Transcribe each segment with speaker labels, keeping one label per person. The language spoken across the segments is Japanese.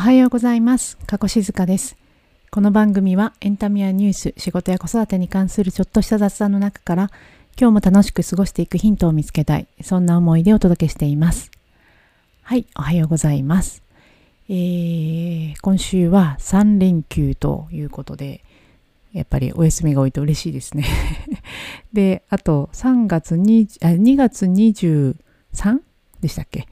Speaker 1: はようございます。加古静香です。この番組はエンタメやニュース、仕事や子育てに関するちょっとした雑談の中から今日も楽しく過ごしていくヒントを見つけたい。そんな思いでお届けしています。はい、おはようございます。えー、今週は3連休ということで、やっぱりお休みが多いと嬉しいですね。で、あと3月にあ2月23でしたっけ？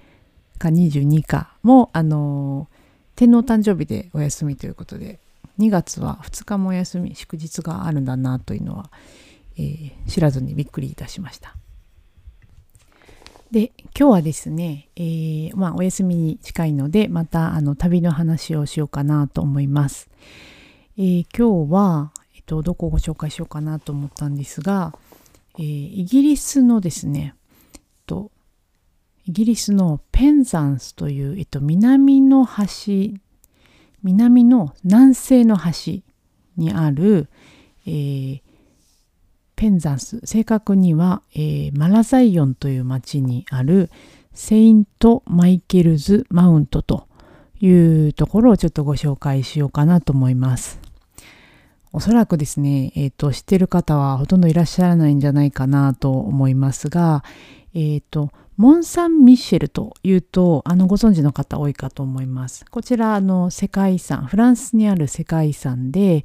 Speaker 1: か22かも、あのー天皇誕生日でお休みということで2月は2日もお休み祝日があるんだなというのは、えー知らずにびっくりいたしました。で今日はですね、えーまあ、お休みに近いのでまたあの旅の話をしようかなと思います、えー今日は、えっと、どこをご紹介しようかなと思ったんですが、えーイギリスのですね、えっとイギリスのペンザンスという、えっと、南の端南の南西の端にある、えーペンザンス正確には、えーマラザイオンという町にあるセイント・マイケルズ・マウントというところをちょっとご紹介しようかなと思います。おそらくですね、えーと知ってる方はほとんどいらっしゃらないんじゃないかなと思いますが、えーとモン・サン・ミッシェルというとあのご存知の方多いかと思います。こちらあの世界遺産フランスにある世界遺産で、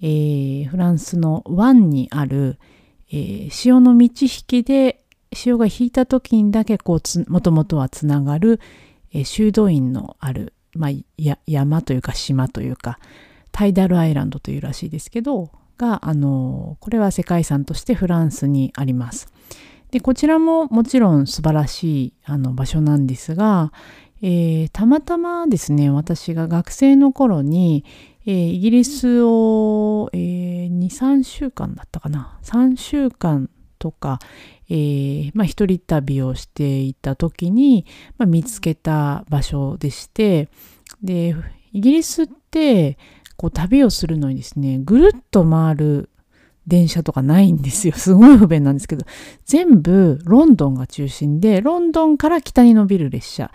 Speaker 1: えーフランスの湾にある、えー潮の満ち引きで潮が引いた時にだけこうもともとはつながる、えー修道院のある、まあ、山というか島というかタイダルアイランドというらしいですけどがあのこれは世界遺産としてフランスにあります。でこちらももちろん素晴らしいあの場所なんですが、えーたまたまですね私が学生の頃に、えーイギリスを、え23週間だったかな？3週間とか、えーまあ、一人旅をしていた時に、まあ、見つけた場所でしてでイギリスってこう旅をするのにですねぐるっと回る電車とかないんですよ。すごい不便なんですけど。全部ロンドンが中心でロンドンから北に伸びる列車。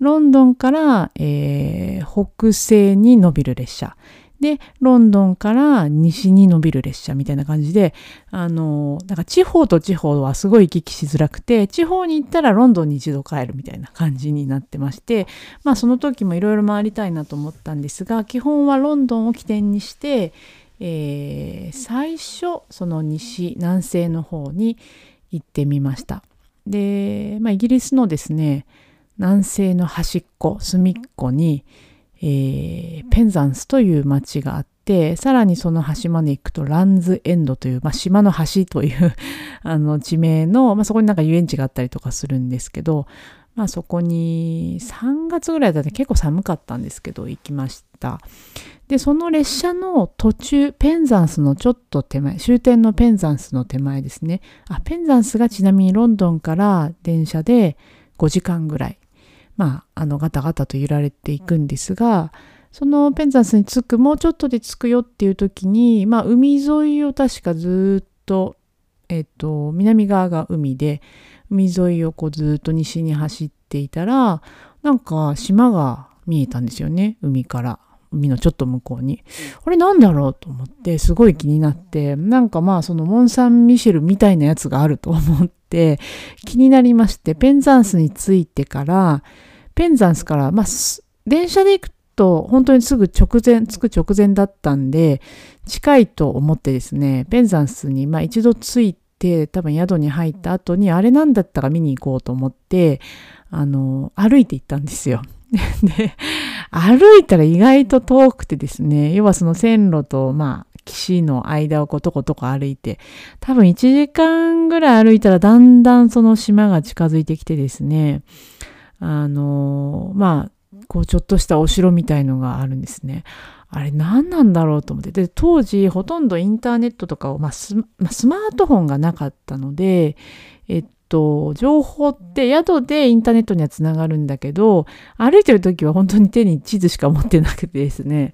Speaker 1: ロンドンから、えー北西に伸びる列車。でロンドンから西に伸びる列車みたいな感じであのだか地方と地方はすごい行き来しづらくて地方に行ったらロンドンに一度帰るみたいな感じになってましてまあその時もいろいろ回りたいなと思ったんですが基本はロンドンを起点にして、えー最初その西南西の方に行ってみました。で、まあ、イギリスのですね南西の端っこ隅っこに、えーペンザンスという町があってさらにその端まで行くとランズエンドという、まあ、島の端という あの地名の、まあ、そこになんか遊園地があったりとかするんですけど、まあ、そこに3月ぐらいだって結構寒かったんですけど行きました。でその列車の途中ペンザンスのちょっと手前終点のペンザンスの手前ですねあペンザンスがちなみにロンドンから電車で5時間ぐらいまああのガタガタと揺られていくんですがそのペンザンスに着くもうちょっとで着くよっていう時にまあ海沿いを確かずっとえっと南側が海で海沿いをこうずっと西に走っていたらなんか島が見えたんですよね。海から。海のちょっと向こうに。これなんだろうと思ってすごい気になって。なんかまあそのモン・サン・ミシェルみたいなやつがあると思って気になりましてペンザンスに着いてからペンザンスからまあ電車で行くと本当にすぐ直前着く直前だったんで近いと思ってですねペンザンスにまあ一度着いてて多分宿に入った後にあれなんだったら見に行こうと思ってあの歩いて行ったんですよ。で歩いたら意外と遠くてですね要はその線路とまあ岸の間をこうとことこ歩いて多分1時間ぐらい歩いたらだんだんその島が近づいてきてですねあのまあこうちょっとしたお城みたいのがあるんですね。あれ何なんだろうと思って。で当時ほとんどインターネットとかを、まあスまあスマートフォンがなかったのでえっと情報って宿でインターネットにはつながるんだけど歩いてる時は本当に手に地図しか持ってなくてですね。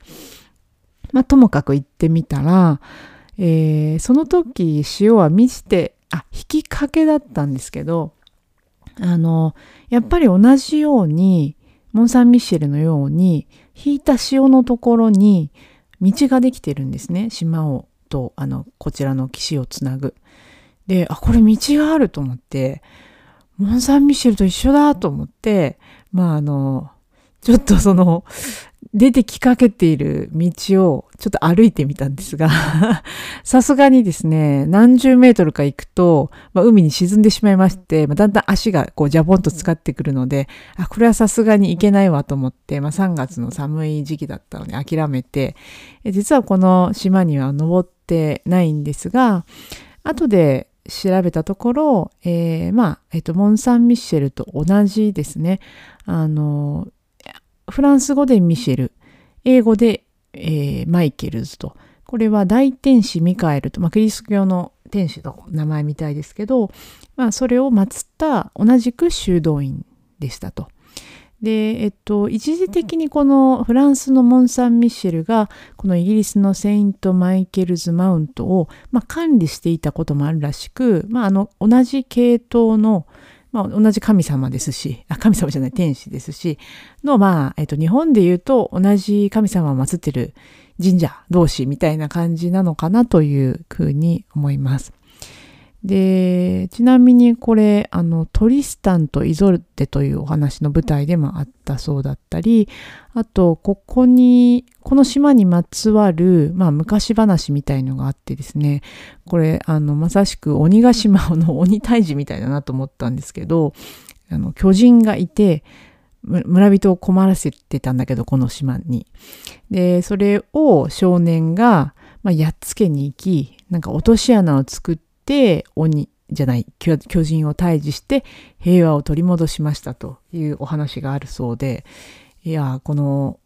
Speaker 1: まあともかく行ってみたら、えーその時潮は満ちてあ引きかけだったんですけどあのやっぱり同じようにモン・サン・ミッシェルのように引いた潮のところに道ができてるんですね。島をと、あの、こちらの岸をつなぐ。で、あ、これ道があると思って、モン・サン・ミシェルと一緒だと思って、まああの、ちょっとその、出てきかけている道をちょっと歩いてみたんですが さすがにですね、何十メートルか行くと、まあ、海に沈んでしまいまして、まあ、だんだん足がこうジャボンと使ってくるので、あ、これはさすがに行けないわと思って、まあ、3月の寒い時期だったので諦めて、実はこの島には登ってないんですが、後で調べたところ、えー、まあ、えっと、モン・サン・ミッシェルと同じですね、あの、フランス語でミシェル、英語で、えー、マイケルズと、これは大天使ミカエルと、まあ、キリスト教の天使の名前みたいですけど、まあ、それを祀った同じく修道院でしたと。で、えっと、一時的にこのフランスのモン・サン・ミシェルが、このイギリスのセイント・マイケルズ・マウントを、まあ、管理していたこともあるらしく、まあ、あの、同じ系統の、まあ、同じ神様ですし、あ、神様じゃない天使ですし、の、まあ、えっと、日本で言うと同じ神様を祀ってる神社同士みたいな感じなのかなというふうに思います。で、ちなみにこれ、あの、トリスタンとイゾルテというお話の舞台でもあったそうだったり、あと、ここに、この島にまつわる、まあ、昔話みたいのがあってですね、これ、あの、まさしく鬼ヶ島の鬼退治みたいだなと思ったんですけど、あの、巨人がいて、村人を困らせてたんだけど、この島に。で、それを少年が、まあ、やっつけに行き、なんか落とし穴を作って、て鬼じゃない巨人を退治して平和を取り戻しましたというお話があるそうでいやこの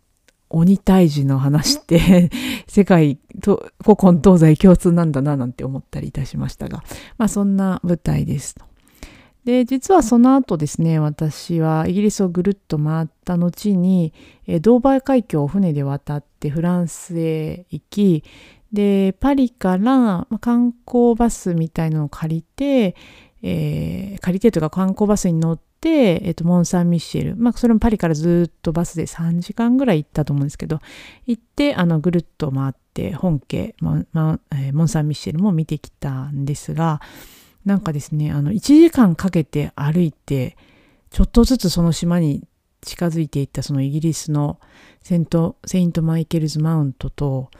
Speaker 1: 鬼退治の話って 世界と古今東西共通なんだななんて思ったりいたしましたがまあそんな舞台ですと。で実はその後ですね私はイギリスをぐるっと回った後にドーバー海峡を船で渡ってフランスへ行きで、パリから観光バスみたいのを借りて、えー、借りてというか観光バスに乗って、えっ、ー、と、モン・サン・ミシェル。まあ、それもパリからずっとバスで3時間ぐらい行ったと思うんですけど、行って、あの、ぐるっと回って、本家、ままえー、モン・サン・ミシェルも見てきたんですが、なんかですね、あの、1時間かけて歩いて、ちょっとずつその島に近づいていったそのイギリスのセント、セイント・マイケルズ・マウントと、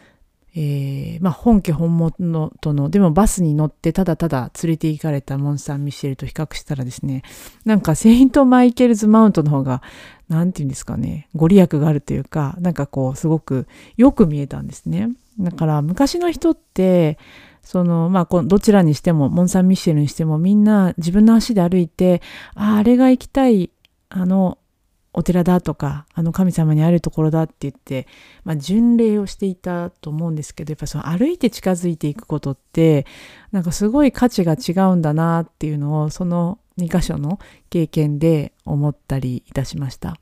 Speaker 1: えー、まあ、本家本物との、でもバスに乗ってただただ連れて行かれたモン・サン・ミシェルと比較したらですね、なんかセイント・マイケルズ・マウントの方が、なんて言うんですかね、ご利益があるというか、なんかこう、すごくよく見えたんですね。だから昔の人って、その、まあ、どちらにしても、モン・サン・ミシェルにしても、みんな自分の足で歩いて、ああ、あれが行きたい、あの、お寺だとか、あの神様にあるところだって言って、まあ、巡礼をしていたと思うんですけど、やっぱその歩いて近づいていくことって、なんかすごい価値が違うんだなっていうのを、その2箇所の経験で思ったりいたしました。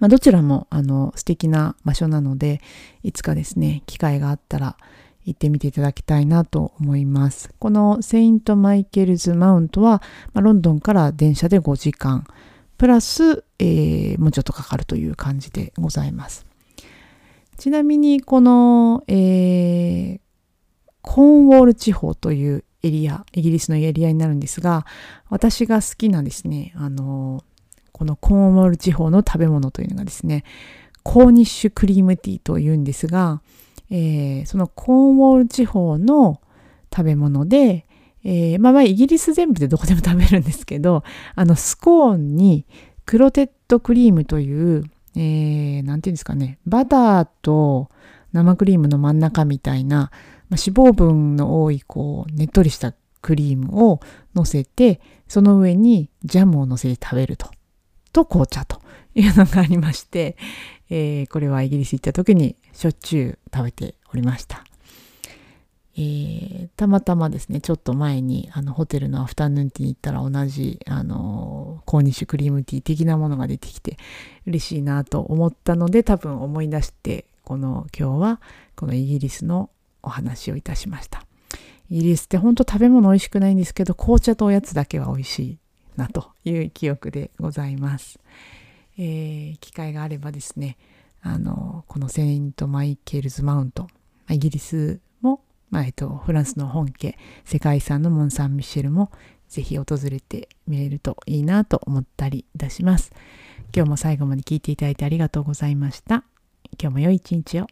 Speaker 1: まあ、どちらもあの素敵な場所なので、いつかですね、機会があったら行ってみていただきたいなと思います。このセイント・マイケルズ・マウントは、まあ、ロンドンから電車で5時間、プラス、えー、もうちょっとかかるという感じでございます。ちなみにこの、えー、コーンウォール地方というエリア、イギリスのエリアになるんですが、私が好きなですね、あの、このコーンウォール地方の食べ物というのがですね、コーニッシュクリームティーというんですが、えー、そのコーンウォール地方の食べ物で、えー、まあまあイギリス全部でどこでも食べるんですけど、あのスコーンにクロテッドクリームという、えー、なんていうんですかね、バターと生クリームの真ん中みたいな、まあ、脂肪分の多いこうねっとりしたクリームを乗せて、その上にジャムを乗せて食べると。と紅茶というのがありまして、えー、これはイギリス行った時にしょっちゅう食べておりました。えー、たまたまですね、ちょっと前にあのホテルのアフタヌーンティーに行ったら同じあのコーニッシュクリームティー的なものが出てきて嬉しいなと思ったので多分思い出してこの今日はこのイギリスのお話をいたしました。イギリスって本当食べ物美味しくないんですけど紅茶とおやつだけは美味しいなという記憶でございます。えー、機会があればですねあのこのセイント・マイケルズ・マウントイギリス、まあえっと、フランスの本家世界遺産のモン・サン・ミシェルもぜひ訪れてみれるといいなと思ったりいたします。今日も最後まで聞いていただいてありがとうございました。今日も良い一日を。